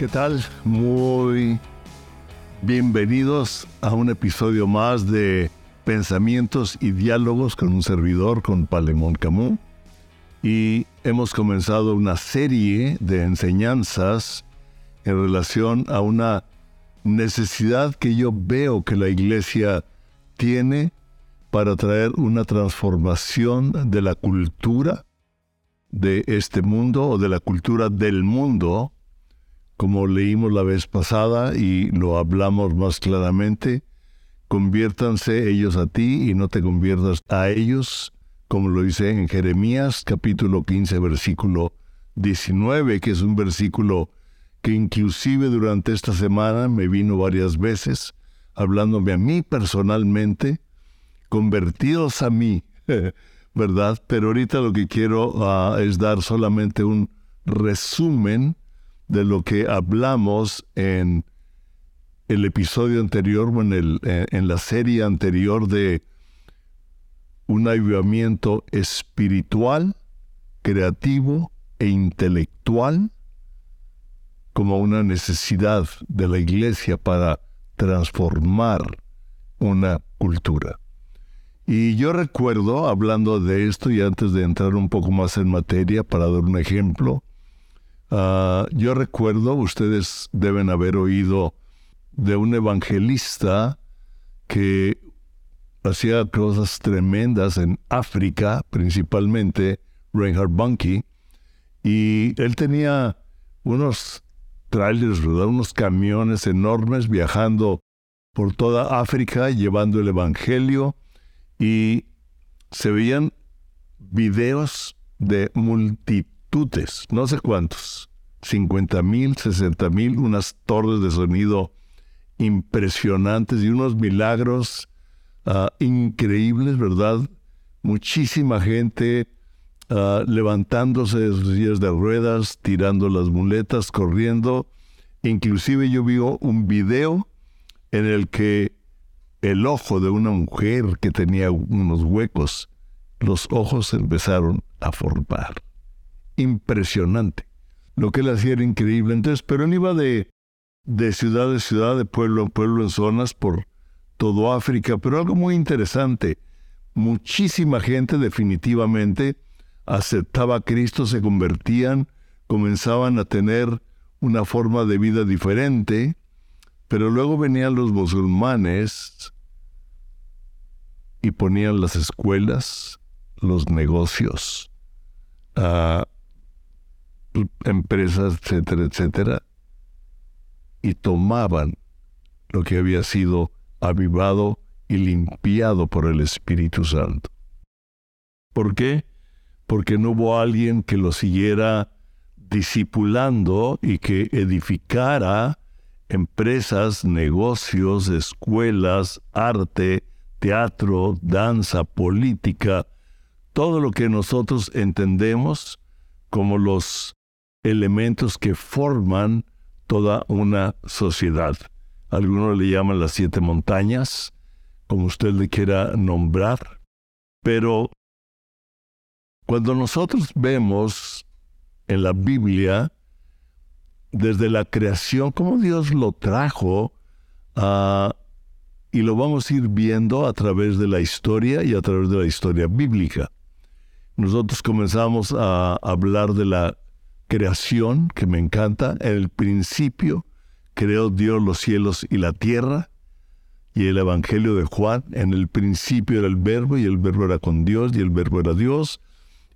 ¿Qué tal? Muy bienvenidos a un episodio más de Pensamientos y Diálogos con un servidor, con Palemón Camus. Y hemos comenzado una serie de enseñanzas en relación a una necesidad que yo veo que la iglesia tiene para traer una transformación de la cultura de este mundo o de la cultura del mundo, como leímos la vez pasada y lo hablamos más claramente, conviértanse ellos a ti y no te conviertas a ellos, como lo dice en Jeremías capítulo 15 versículo 19, que es un versículo que inclusive durante esta semana me vino varias veces, hablándome a mí personalmente, convertidos a mí, ¿verdad? Pero ahorita lo que quiero ah, es dar solamente un resumen de lo que hablamos en el episodio anterior o en, el, en la serie anterior de un avivamiento espiritual, creativo e intelectual como una necesidad de la iglesia para transformar una cultura. Y yo recuerdo, hablando de esto y antes de entrar un poco más en materia para dar un ejemplo, ah, yo recuerdo, ustedes deben haber oído de un evangelista que hacía cosas tremendas en África, principalmente Reinhard Bunke, y él tenía unos trailers, unos camiones enormes viajando por toda África llevando el Evangelio y se veían videos de multitudes, no sé cuántos, 50 mil, 60 mil, unas torres de sonido impresionantes y unos milagros ah, increíbles, ¿verdad? Muchísima gente Ah, levantándose de sus sillas de ruedas, tirando las muletas, corriendo. Inclusive yo vi un video en el que el ojo de una mujer que tenía unos huecos, los ojos empezaron a formar. Impresionante. Lo que él hacía era increíble. Entonces, pero él iba de, ciudad en ciudad, de pueblo en pueblo, en zonas por todo África. Pero algo muy interesante, muchísima gente definitivamente aceptaba a Cristo, se convertían, comenzaban a tener una forma de vida diferente, pero luego venían los musulmanes y ponían las escuelas, los negocios, empresas, etcétera, etcétera, y tomaban lo que había sido avivado y limpiado por el Espíritu Santo. ¿Por qué? porque no hubo alguien que lo siguiera discipulando y que edificara empresas, negocios, escuelas, arte, teatro, danza, política, todo lo que nosotros entendemos como los elementos que forman toda una sociedad. Algunos le llaman las siete montañas, como usted le quiera nombrar, pero cuando nosotros vemos en la Biblia, desde la creación, cómo Dios lo trajo, ah, y lo vamos a ir viendo a través de la historia y a través de la historia bíblica. Nosotros comenzamos a hablar de la creación, que me encanta. En el principio creó Dios los cielos y la tierra. Y el Evangelio de Juan, en el principio era el verbo y el verbo era con Dios y el verbo era Dios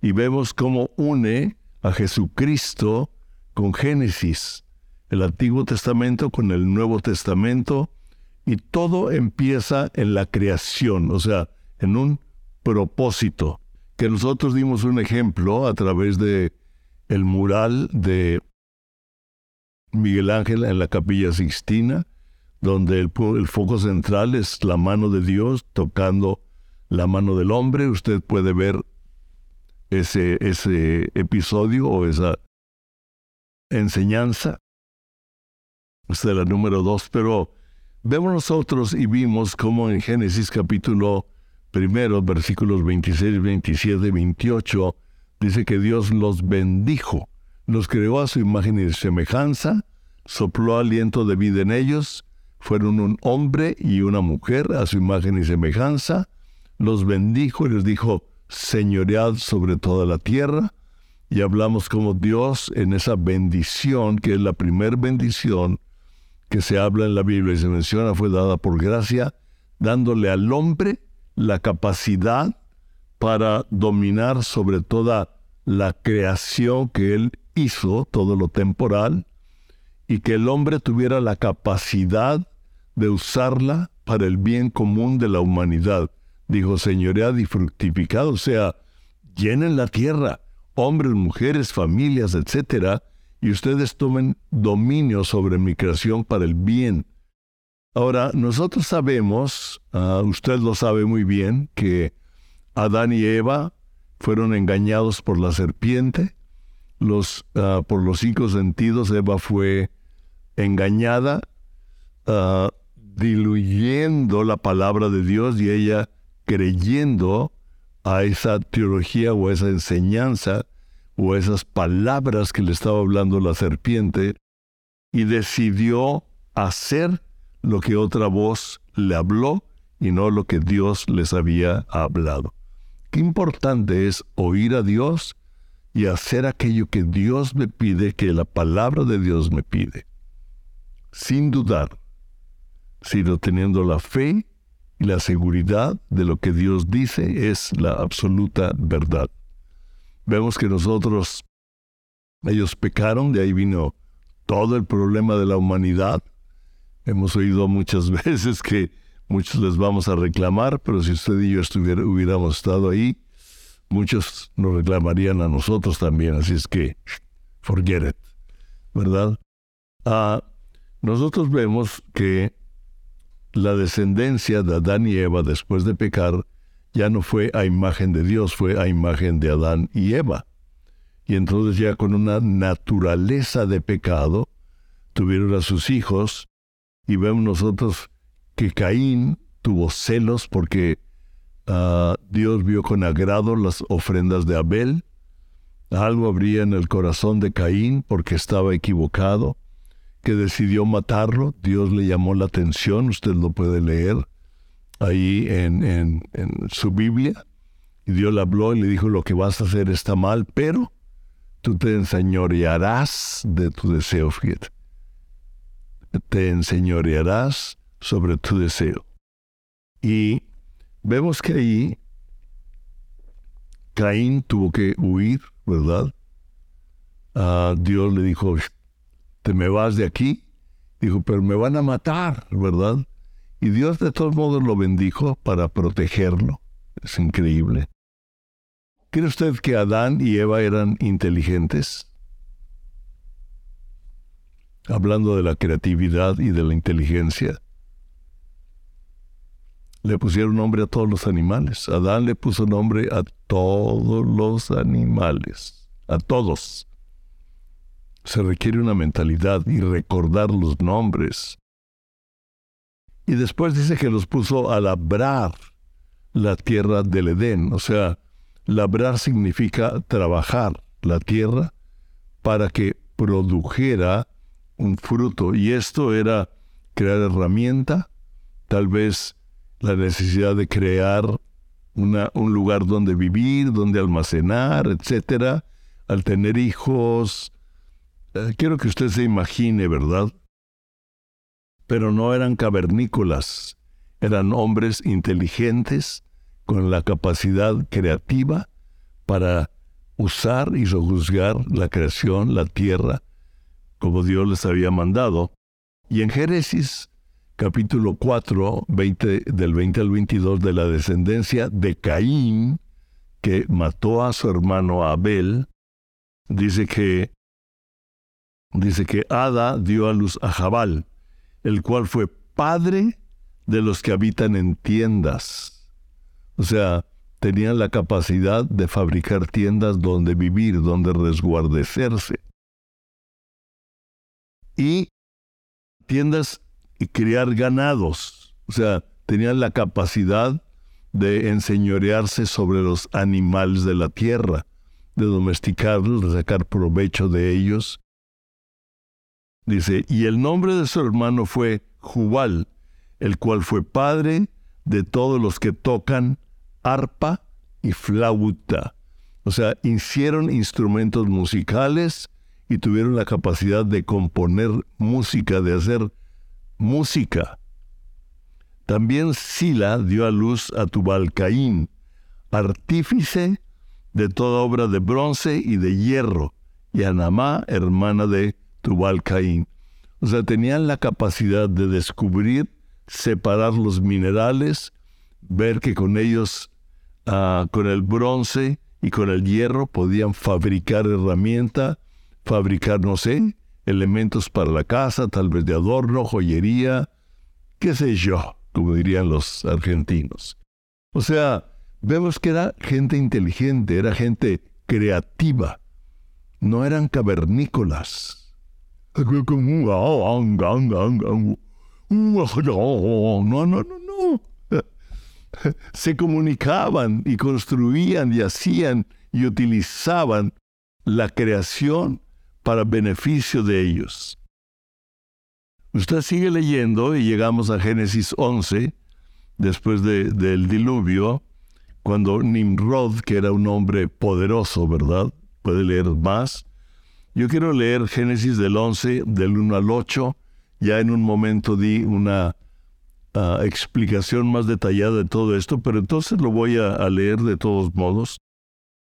y vemos cómo une a Jesucristo con Génesis, el Antiguo Testamento con el Nuevo Testamento, y todo empieza en la creación, o sea, en un propósito, que nosotros dimos un ejemplo a través de el mural de Miguel Ángel en la capilla Sixtina, donde el, foco central es la mano de Dios tocando la mano del hombre. Usted puede ver ese, ese episodio o esa enseñanza. Esta es la número dos, pero vemos nosotros y vimos como en Génesis capítulo primero, versículos 26, 27, 28, dice que Dios los bendijo, los creó a su imagen y semejanza, sopló aliento de vida en ellos, fueron un hombre y una mujer a su imagen y semejanza, los bendijo y les dijo, señoread sobre toda la tierra, y hablamos como Dios en esa bendición, que es la primer bendición que se habla en la Biblia y se menciona, fue dada por gracia, dándole al hombre la capacidad para dominar sobre toda la creación que él hizo, todo lo temporal, y que el hombre tuviera la capacidad de usarla para el bien común de la humanidad. Dijo, señoread y fructificado, o sea, llenen la tierra, hombres, mujeres, familias, etcétera, y ustedes tomen dominio sobre mi creación para el bien. Ahora, nosotros sabemos, ah, usted lo sabe muy bien, que Adán y Eva fueron engañados por la serpiente, los, ah, por los cinco sentidos Eva fue engañada, ah, diluyendo la palabra de Dios y ella creyendo a esa teología o a esa enseñanza o a esas palabras que le estaba hablando la serpiente y decidió hacer lo que otra voz le habló y no lo que Dios les había hablado. Qué importante es oír a Dios y hacer aquello que Dios me pide, que la palabra de Dios me pide, sin dudar, sino teniendo la fe y la seguridad de lo que Dios dice es la absoluta verdad. Vemos que nosotros, ellos pecaron, de ahí vino todo el problema de la humanidad. Hemos oído muchas veces que muchos les vamos a reclamar, pero si usted y yo hubiéramos estado ahí, muchos nos reclamarían a nosotros también, así es que forget it, ¿verdad? Ah, nosotros vemos que la descendencia de Adán y Eva después de pecar ya no fue a imagen de Dios, fue a imagen de Adán y Eva. Y entonces ya con una naturaleza de pecado, tuvieron a sus hijos y vemos nosotros que Caín tuvo celos porque ah, Dios vio con agrado las ofrendas de Abel. Algo habría en el corazón de Caín porque estaba equivocado que decidió matarlo. Dios le llamó la atención, usted lo puede leer ahí en, en, su Biblia. Y Dios le habló y le dijo, lo que vas a hacer está mal, pero tú te enseñorearás de tu deseo, fíjate. Te enseñorearás sobre tu deseo. Y vemos que ahí Caín tuvo que huir, ¿verdad? Dios le dijo, te me vas de aquí. Dijo, pero me van a matar, ¿verdad? Y Dios de todos modos lo bendijo para protegerlo. Es increíble. ¿Cree usted que Adán y Eva eran inteligentes? Hablando de la creatividad y de la inteligencia. Le pusieron nombre a todos los animales. Adán le puso nombre a todos los animales. A todos se requiere una mentalidad y recordar los nombres. Y después dice que los puso a labrar la tierra del Edén. O sea, labrar significa trabajar la tierra para que produjera un fruto. Y esto era crear herramienta, tal vez la necesidad de crear una, un lugar donde vivir, donde almacenar, etc. Al tener hijos, eh, quiero que usted se imagine, ¿verdad? Pero no eran cavernícolas, eran hombres inteligentes con la capacidad creativa para usar y sojuzgar la creación, la tierra, como Dios les había mandado. Y en Génesis capítulo 4, del 20 al 22 de la descendencia de Caín, que mató a su hermano Abel, dice que dice que Ada dio a luz a Jabal, el cual fue padre de los que habitan en tiendas. O sea, tenían la capacidad de fabricar tiendas donde vivir, donde resguardecerse. Y tiendas criar ganados. O sea, tenían la capacidad de enseñorearse sobre los animales de la tierra, de domesticarlos, de sacar provecho de ellos Dice, y el nombre de su hermano fue Jubal, el cual fue padre de todos los que tocan arpa y flauta. O sea, hicieron instrumentos musicales y tuvieron la capacidad de componer música, de hacer música. También Sila dio a luz a Tubal-Caín, artífice de toda obra de bronce y de hierro, y a Namá, hermana de Tubal-Caín. O sea, tenían la capacidad de descubrir, separar los minerales, ver que con ellos, ah, con el bronce y con el hierro, podían fabricar herramienta, fabricar, no sé, elementos para la casa, tal vez de adorno, joyería, qué sé yo, como dirían los argentinos. O sea, vemos que era gente inteligente, era gente creativa, no eran cavernícolas. No, no, no, no. Se comunicaban y construían y hacían y utilizaban la creación para beneficio de ellos. Usted sigue leyendo y llegamos a Génesis 11, después del diluvio, cuando Nimrod, que era un hombre poderoso, ¿verdad? Puede leer más. Yo quiero leer Génesis del 11, del 1 al 8. Ya en un momento di una ah, explicación más detallada de todo esto, pero entonces lo voy a leer de todos modos.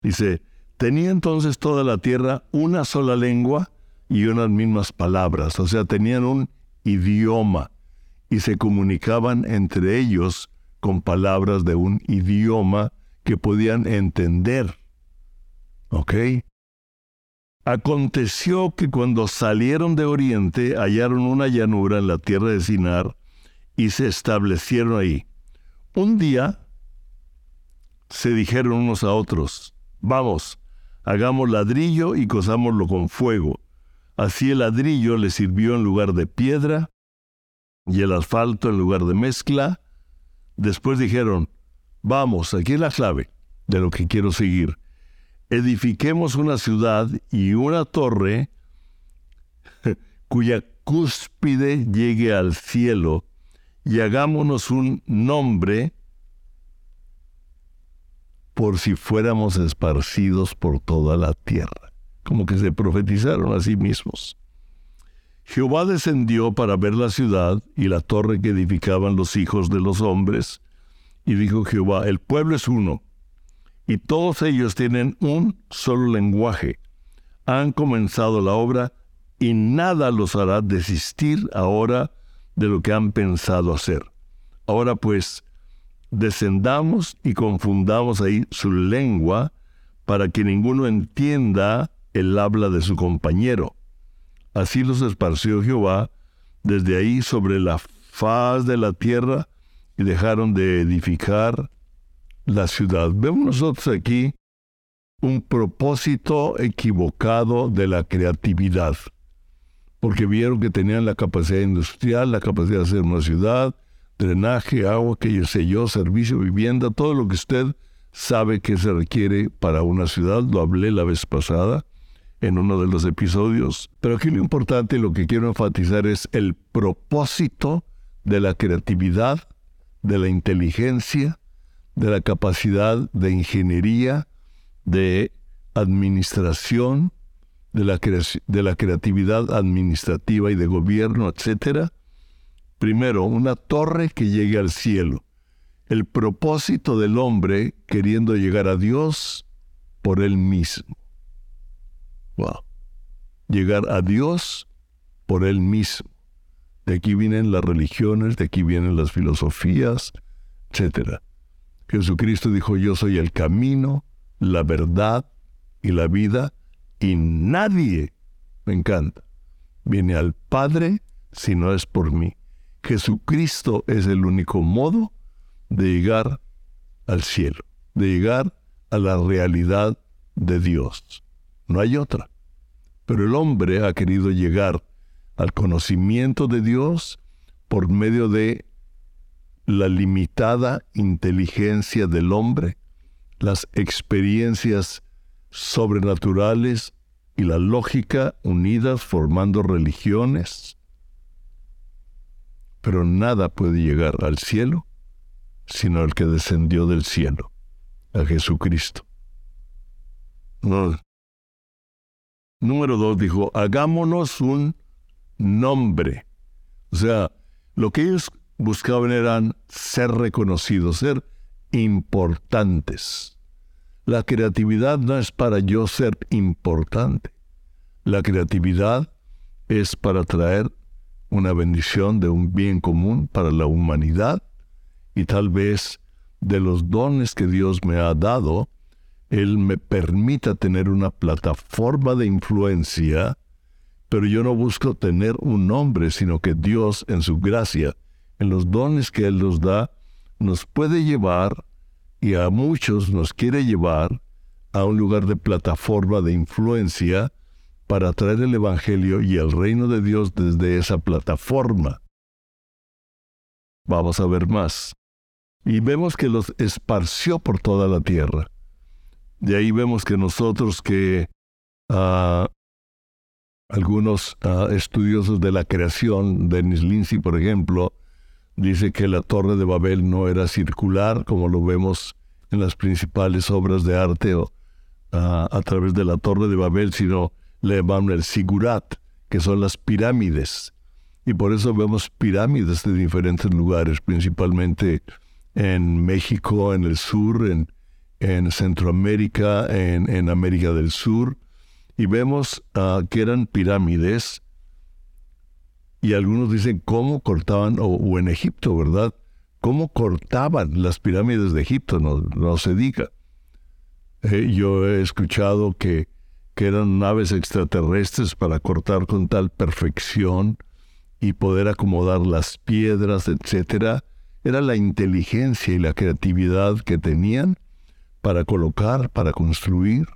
Dice, Tenía entonces toda la tierra una sola lengua y unas mismas palabras, o sea, tenían un idioma y se comunicaban entre ellos con palabras de un idioma que podían entender. ¿Ok? Aconteció que cuando salieron de Oriente hallaron una llanura en la tierra de Sinar y se establecieron ahí. Un día se dijeron unos a otros, vamos, hagamos ladrillo y cosámoslo con fuego. Así el ladrillo le sirvió en lugar de piedra y el asfalto en lugar de mezcla. Después dijeron, vamos, aquí es la clave de lo que quiero seguir. Edifiquemos una ciudad y una torre cuya cúspide llegue al cielo y hagámonos un nombre por si fuéramos esparcidos por toda la tierra, como que se profetizaron a sí mismos. Jehová descendió para ver la ciudad y la torre que edificaban los hijos de los hombres, y dijo Jehová, el pueblo es uno, y todos ellos tienen un solo lenguaje. Han comenzado la obra y nada los hará desistir ahora de lo que han pensado hacer. Ahora pues, descendamos y confundamos ahí su lengua para que ninguno entienda el habla de su compañero. Así los esparció Jehová desde ahí sobre la faz de la tierra y dejaron de edificar la ciudad. Vemos nosotros aquí un propósito equivocado de la creatividad, porque vieron que tenían la capacidad industrial, la capacidad de hacer una ciudad, drenaje, agua, que sé yo, servicio, vivienda, todo lo que usted sabe que se requiere para una ciudad, lo hablé la vez pasada en uno de los episodios, pero aquí lo importante, lo que quiero enfatizar es el propósito de la creatividad, de la inteligencia, de la capacidad de ingeniería, de administración, de la, de la creatividad administrativa y de gobierno, etcétera, Primero, una torre que llegue al cielo. El propósito del hombre queriendo llegar a Dios por él mismo. Wow. Llegar a Dios por él mismo. De aquí vienen las religiones, de aquí vienen las filosofías, etc. Jesucristo dijo, yo soy el camino, la verdad y la vida, y nadie, me encanta, viene al Padre si no es por mí. Jesucristo es el único modo de llegar al cielo, de llegar a la realidad de Dios. No hay otra. Pero el hombre ha querido llegar al conocimiento de Dios por medio de la limitada inteligencia del hombre, las experiencias sobrenaturales y la lógica unidas formando religiones. Pero nada puede llegar al cielo sino el que descendió del cielo, a Jesucristo. Número dos dijo, hagámonos un nombre. O sea, lo que ellos buscaban eran ser reconocidos, ser importantes. La creatividad no es para yo ser importante. La creatividad es para traer una bendición de un bien común para la humanidad y tal vez de los dones que Dios me ha dado, Él me permita tener una plataforma de influencia, pero yo no busco tener un nombre, sino que Dios en su gracia, en los dones que Él nos da, nos puede llevar y a muchos nos quiere llevar a un lugar de plataforma de influencia para traer el Evangelio y el reino de Dios desde esa plataforma. Vamos a ver más. Y vemos que los esparció por toda la tierra. De ahí vemos que nosotros que ah, algunos ah, estudiosos de la creación, Dennis Lindsay, por ejemplo, dice que la torre de Babel no era circular, como lo vemos en las principales obras de arte o, ah, a través de la torre de Babel, sino le llaman el sigurat, que son las pirámides. Y por eso vemos pirámides de diferentes lugares, principalmente en México, en el sur, en, en Centroamérica, en, en, América del Sur, y vemos uh, que eran pirámides, y algunos dicen cómo cortaban, o, en Egipto, ¿verdad? ¿Cómo cortaban las pirámides de Egipto? No, no se diga. Eh, yo he escuchado que, que eran naves extraterrestres para cortar con tal perfección y poder acomodar las piedras, etcétera, era la inteligencia y la creatividad que tenían para colocar, para construir,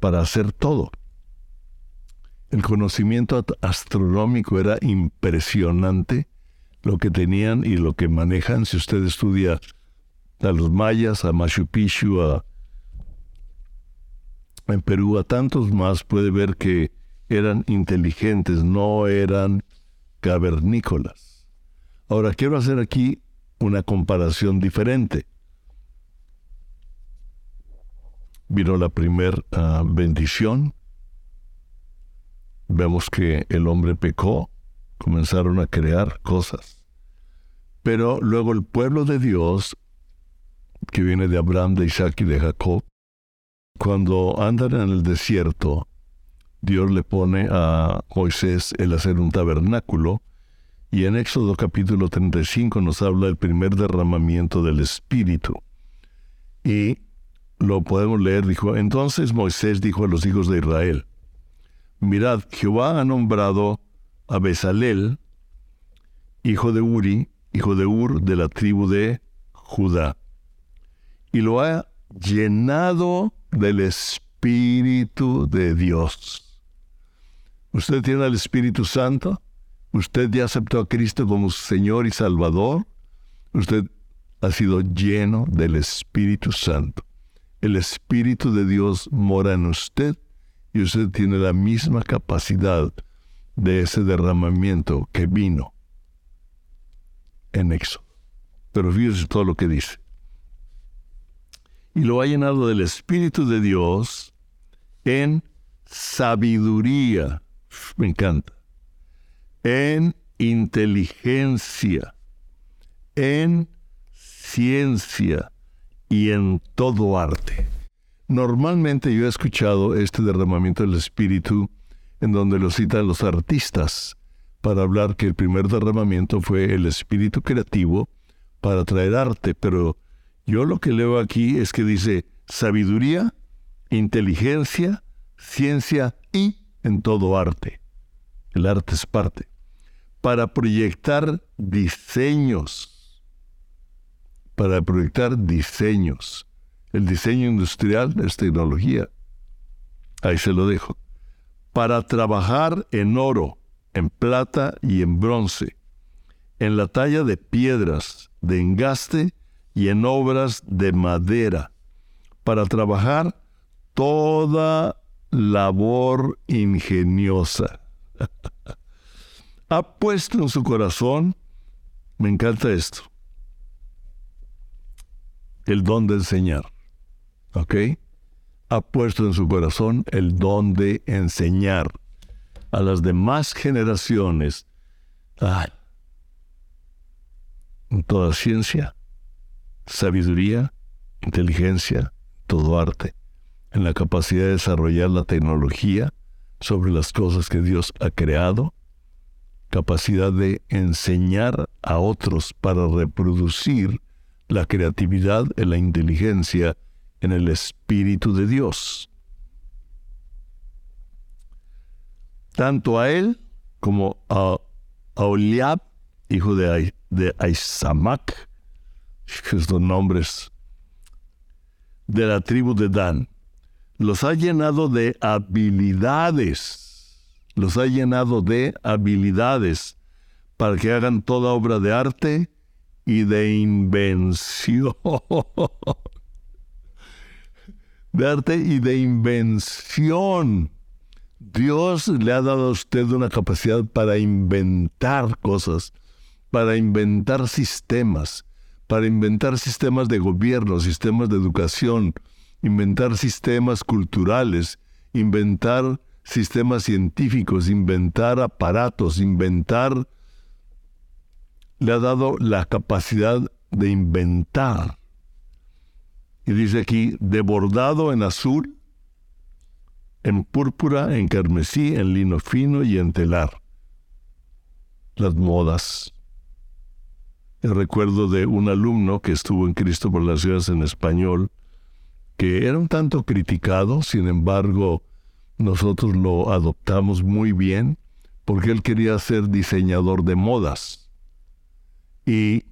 para hacer todo. El conocimiento astronómico era impresionante, lo que tenían y lo que manejan. Si usted estudia a los mayas, a Machu Picchu, a, en Perú, a tantos más, puede ver que eran inteligentes, no eran cavernícolas. Ahora, quiero hacer aquí una comparación diferente. Vino la primera ah, bendición. Vemos que el hombre pecó, comenzaron a crear cosas. Pero luego el pueblo de Dios, que viene de Abraham, de Isaac y de Jacob, cuando andan en el desierto, Dios le pone a Moisés el hacer un tabernáculo y en Éxodo capítulo 35 nos habla del primer derramamiento del Espíritu. Y lo podemos leer, dijo, entonces Moisés dijo a los hijos de Israel, mirad, Jehová ha nombrado a Bezalel, hijo de Uri, hijo de Ur, de la tribu de Judá, y lo ha llenado del Espíritu de Dios. ¿Usted tiene el Espíritu Santo? Usted ya aceptó a Cristo como Señor y Salvador. Usted ha sido lleno del Espíritu Santo. El Espíritu de Dios mora en usted y usted tiene la misma capacidad de ese derramamiento que vino en Éxodo. Pero fíjese todo lo que dice. Y lo ha llenado del Espíritu de Dios en sabiduría. Me encanta en inteligencia, en ciencia y en todo arte. Normalmente yo he escuchado este derramamiento del Espíritu en donde lo citan los artistas para hablar que el primer derramamiento fue el espíritu creativo para traer arte, pero yo lo que leo aquí es que dice sabiduría, inteligencia, ciencia y en todo arte. El arte es parte para proyectar diseños, para proyectar diseños. El diseño industrial es tecnología. Ahí se lo dejo. Para trabajar en oro, en plata y en bronce, en la talla de piedras, de engaste y en obras de madera, para trabajar toda labor ingeniosa. ha puesto en su corazón, me encanta esto, el don de enseñar. ¿Ok? Ha puesto en su corazón el don de enseñar a las demás generaciones en toda ciencia, sabiduría, inteligencia, todo arte, en la capacidad de desarrollar la tecnología sobre las cosas que Dios ha creado, capacidad de enseñar a otros para reproducir la creatividad y la inteligencia en el Espíritu de Dios. Tanto a él como a, Oliab, hijo de, de estos nombres de la tribu de Dan, los ha llenado de habilidades, los ha llenado de habilidades para que hagan toda obra de arte y de invención. De arte y de invención. Dios le ha dado a usted una capacidad para inventar cosas, para inventar sistemas, para inventar sistemas de gobierno, sistemas de educación, inventar sistemas culturales, inventar sistemas científicos, inventar aparatos, inventar... Le ha dado la capacidad de inventar. Y dice aquí, de bordado en azul, en púrpura, en carmesí, en lino fino y en telar. Las modas. El recuerdo de un alumno que estuvo en Cristo por las ciudades en español, que era un tanto criticado, sin embargo, nosotros lo adoptamos muy bien porque él quería ser diseñador de modas. Y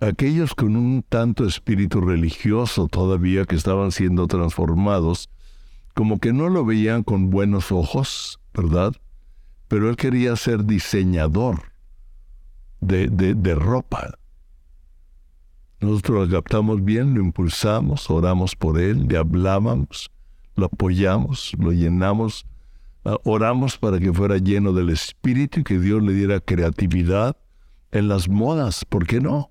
aquellos con un tanto espíritu religioso todavía que estaban siendo transformados, como que no lo veían con buenos ojos, ¿verdad? Pero él quería ser diseñador de, de, ropa. Nosotros lo captamos bien, lo impulsamos, oramos por él, le hablábamos, lo apoyamos, lo llenamos, ah, oramos para que fuera lleno del Espíritu y que Dios le diera creatividad en las modas, ¿por qué no?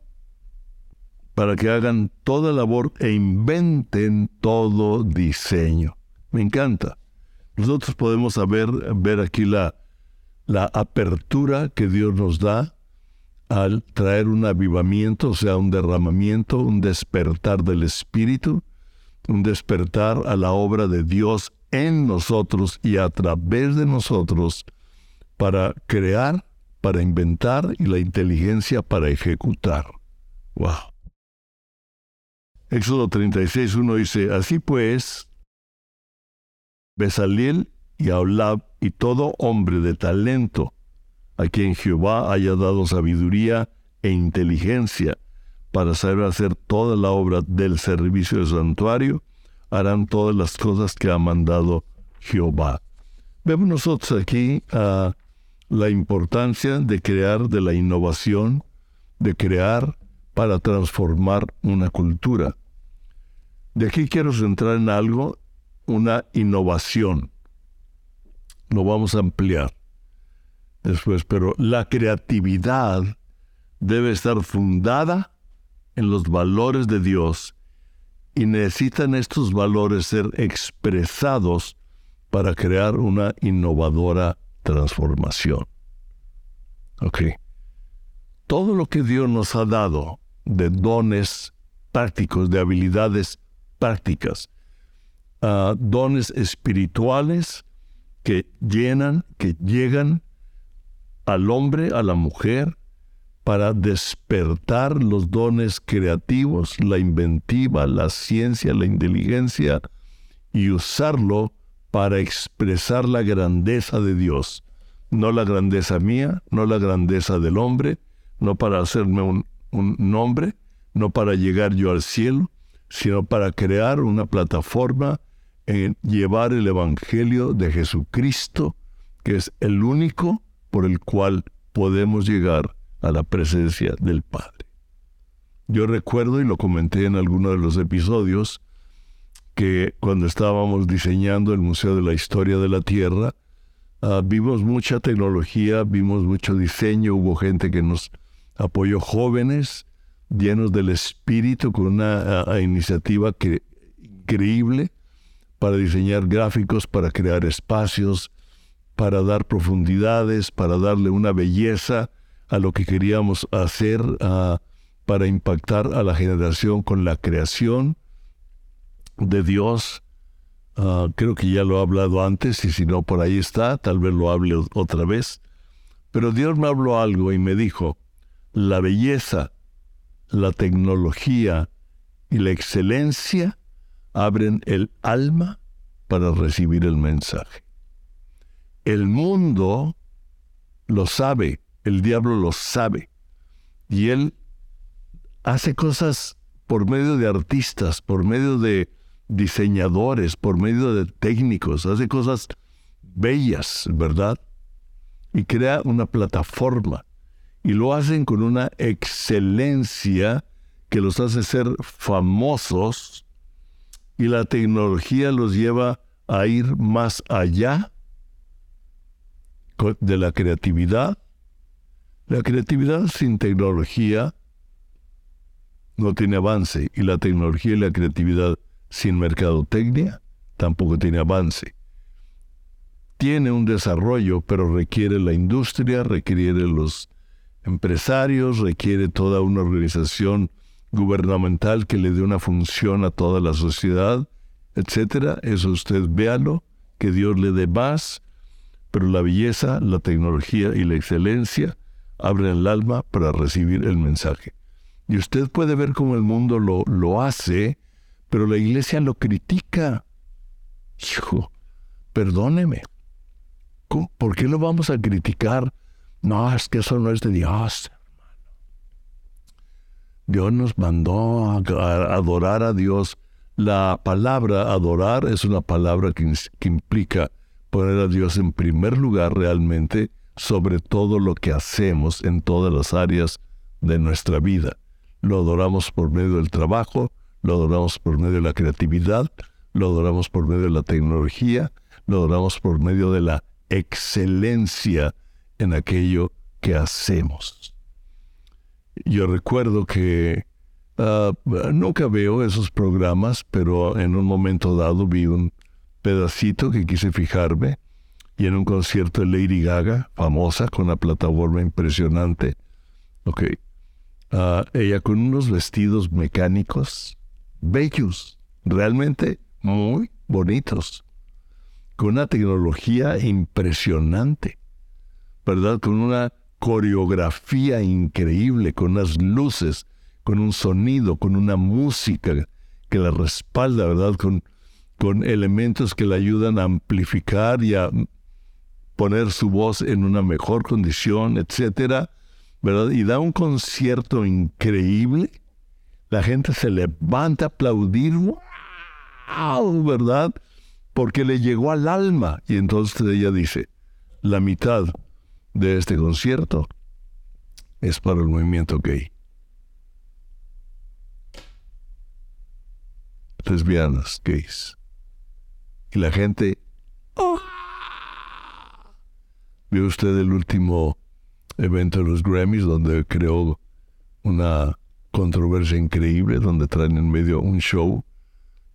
Para que hagan toda labor e inventen todo diseño. Me encanta. Nosotros podemos saber, ver aquí la, la apertura que Dios nos da al traer un avivamiento, o sea, un derramamiento, un despertar del Espíritu, un despertar a la obra de Dios en nosotros y a través de nosotros para crear, para inventar y la inteligencia para ejecutar. ¡Wow! Éxodo 36, 1 dice, Así pues, Besaliel y Aulab y todo hombre de talento, a quien Jehová haya dado sabiduría e inteligencia para saber hacer toda la obra del servicio del santuario, harán todas las cosas que ha mandado Jehová. Vemos nosotros aquí ah, la importancia de crear, de la innovación, de crear para transformar una cultura. De aquí quiero centrar en algo, una innovación. Lo vamos a ampliar después, pero la creatividad debe estar fundada en los valores de Dios y necesitan estos valores ser expresados para crear una innovadora transformación. Ok. Todo lo que Dios nos ha dado de dones prácticos, de habilidades prácticas, uh, dones espirituales que llenan, que llegan al hombre, a la mujer, para despertar los dones creativos, la inventiva, la ciencia, la inteligencia, y usarlo para expresar la grandeza de Dios. No la grandeza mía, no la grandeza del hombre, no para hacerme un, un nombre, no para llegar yo al cielo, sino para crear una plataforma en llevar el Evangelio de Jesucristo, que es el único por el cual podemos llegar a la presencia del Padre. Yo recuerdo, y lo comenté en alguno de los episodios, que cuando estábamos diseñando el Museo de la Historia de la Tierra, ah, vimos mucha tecnología, vimos mucho diseño, hubo gente que nos apoyó jóvenes, llenos del espíritu, con una iniciativa que, increíble para diseñar gráficos, para crear espacios, para dar profundidades, para darle una belleza a lo que queríamos hacer, para impactar a la generación con la creación de Dios. Ah, creo que ya lo he hablado antes y si no por ahí está, tal vez lo hable otra vez. Pero Dios me habló algo y me dijo, la belleza, la tecnología y la excelencia abren el alma para recibir el mensaje. El mundo lo sabe, el diablo lo sabe, y él hace cosas por medio de artistas, por medio de diseñadores, por medio de técnicos, hace cosas bellas, ¿verdad? Y crea una plataforma. Y lo hacen con una excelencia que los hace ser famosos y la tecnología los lleva a ir más allá de la creatividad. La creatividad sin tecnología no tiene avance y la tecnología y la creatividad sin mercadotecnia tampoco tiene avance. Tiene un desarrollo, pero requiere la industria, requiere los empresarios, requiere toda una organización gubernamental que le dé una función a toda la sociedad, etcétera. Eso usted véalo, que Dios le dé más, pero la belleza, la tecnología y la excelencia abren el alma para recibir el mensaje. Y usted puede ver cómo el mundo lo, lo hace, pero la iglesia lo critica. Hijo, perdóneme. ¿Por qué lo vamos a criticar? No, es que eso no es de Dios. Dios nos mandó a adorar a Dios. La palabra adorar es una palabra que, implica poner a Dios en primer lugar realmente sobre todo lo que hacemos en todas las áreas de nuestra vida. Lo adoramos por medio del trabajo, lo adoramos por medio de la creatividad, lo adoramos por medio de la tecnología, lo adoramos por medio de la excelencia en aquello que hacemos. Yo recuerdo que ah, nunca veo esos programas, pero en un momento dado vi un pedacito que quise fijarme y en un concierto de Lady Gaga, famosa, con una plataforma impresionante. Ok. Ah, ella con unos vestidos mecánicos, bellos, realmente muy bonitos, con una tecnología impresionante, ¿verdad? Con una coreografía increíble, con unas luces, con un sonido, con una música que la respalda, ¿verdad? Con, con elementos que le ayudan a amplificar y a poner su voz en una mejor condición, etcétera, ¿verdad? Y da un concierto increíble. La gente se levanta a aplaudir, ¡wow! ¿verdad? Porque le llegó al alma. Y entonces ella dice, la mitad de este concierto es para el movimiento gay. Lesbianas, gays. La gente... Oh. ¿Vio usted el último evento de los Grammys donde creó una controversia increíble, donde traen en medio un show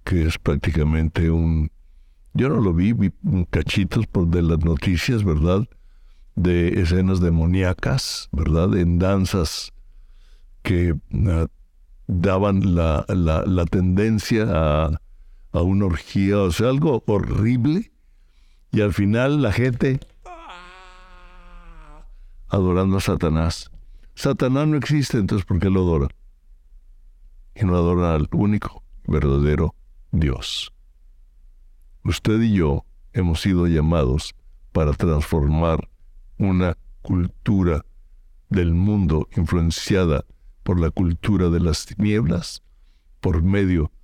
que es prácticamente un... Yo no lo vi, vi cachitos por de las noticias, ¿verdad? de escenas demoníacas, ¿verdad? En danzas que ah, daban la, la, tendencia a, a, una orgía, o sea, algo horrible. Y al final la gente adorando a Satanás. Satanás no existe, entonces ¿por qué lo adoran? Y no adoran al único, verdadero Dios. Usted y yo hemos sido llamados para transformar una cultura del mundo influenciada por la cultura de las tinieblas, por medio de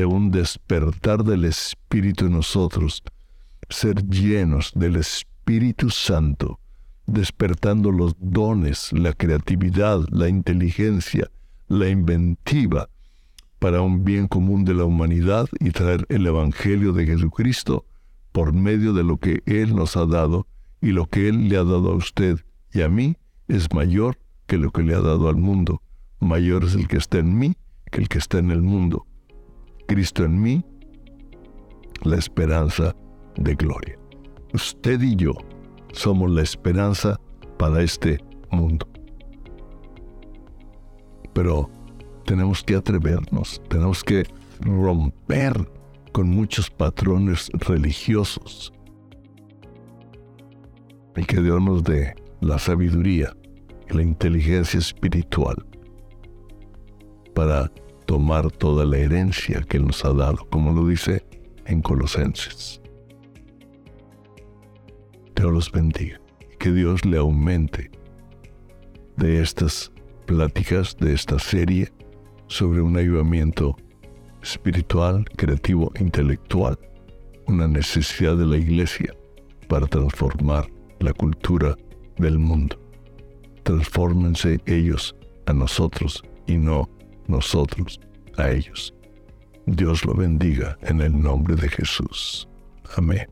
un despertar del Espíritu en nosotros, ser llenos del Espíritu Santo, despertando los dones, la creatividad, la inteligencia, la inventiva, para un bien común de la humanidad y traer el Evangelio de Jesucristo por medio de lo que Él nos ha dado y lo que Él le ha dado a usted y a mí es mayor que lo que le ha dado al mundo. Mayor es el que está en mí que el que está en el mundo. Cristo en mí, la esperanza de gloria. Usted y yo somos la esperanza para este mundo. Pero tenemos que atrevernos, tenemos que romper con muchos patrones religiosos. Y que Dios nos dé la sabiduría y la inteligencia espiritual para tomar toda la herencia que Él nos ha dado, como lo dice en Colosenses. Dios los bendiga y que Dios le aumente de estas pláticas, de esta serie sobre un ayudamiento espiritual, creativo intelectual, una necesidad de la iglesia para transformar la cultura del mundo. Transfórmense ellos a nosotros y no nosotros a ellos. Dios lo bendiga en el nombre de Jesús. Amén.